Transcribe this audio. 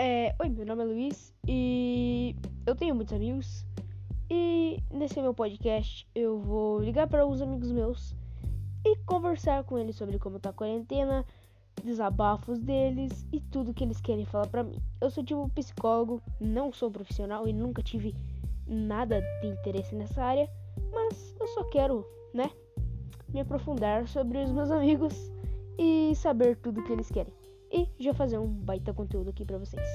É, oi, meu nome é Luiz e eu tenho muitos amigos. E nesse meu podcast eu vou ligar para alguns amigos meus e conversar com eles sobre como tá a quarentena, desabafos deles e tudo que eles querem falar para mim. Eu sou tipo psicólogo, não sou profissional e nunca tive nada de interesse nessa área, mas eu só quero, né, me aprofundar sobre os meus amigos e saber tudo que eles querem e já fazer um baita conteúdo aqui para vocês.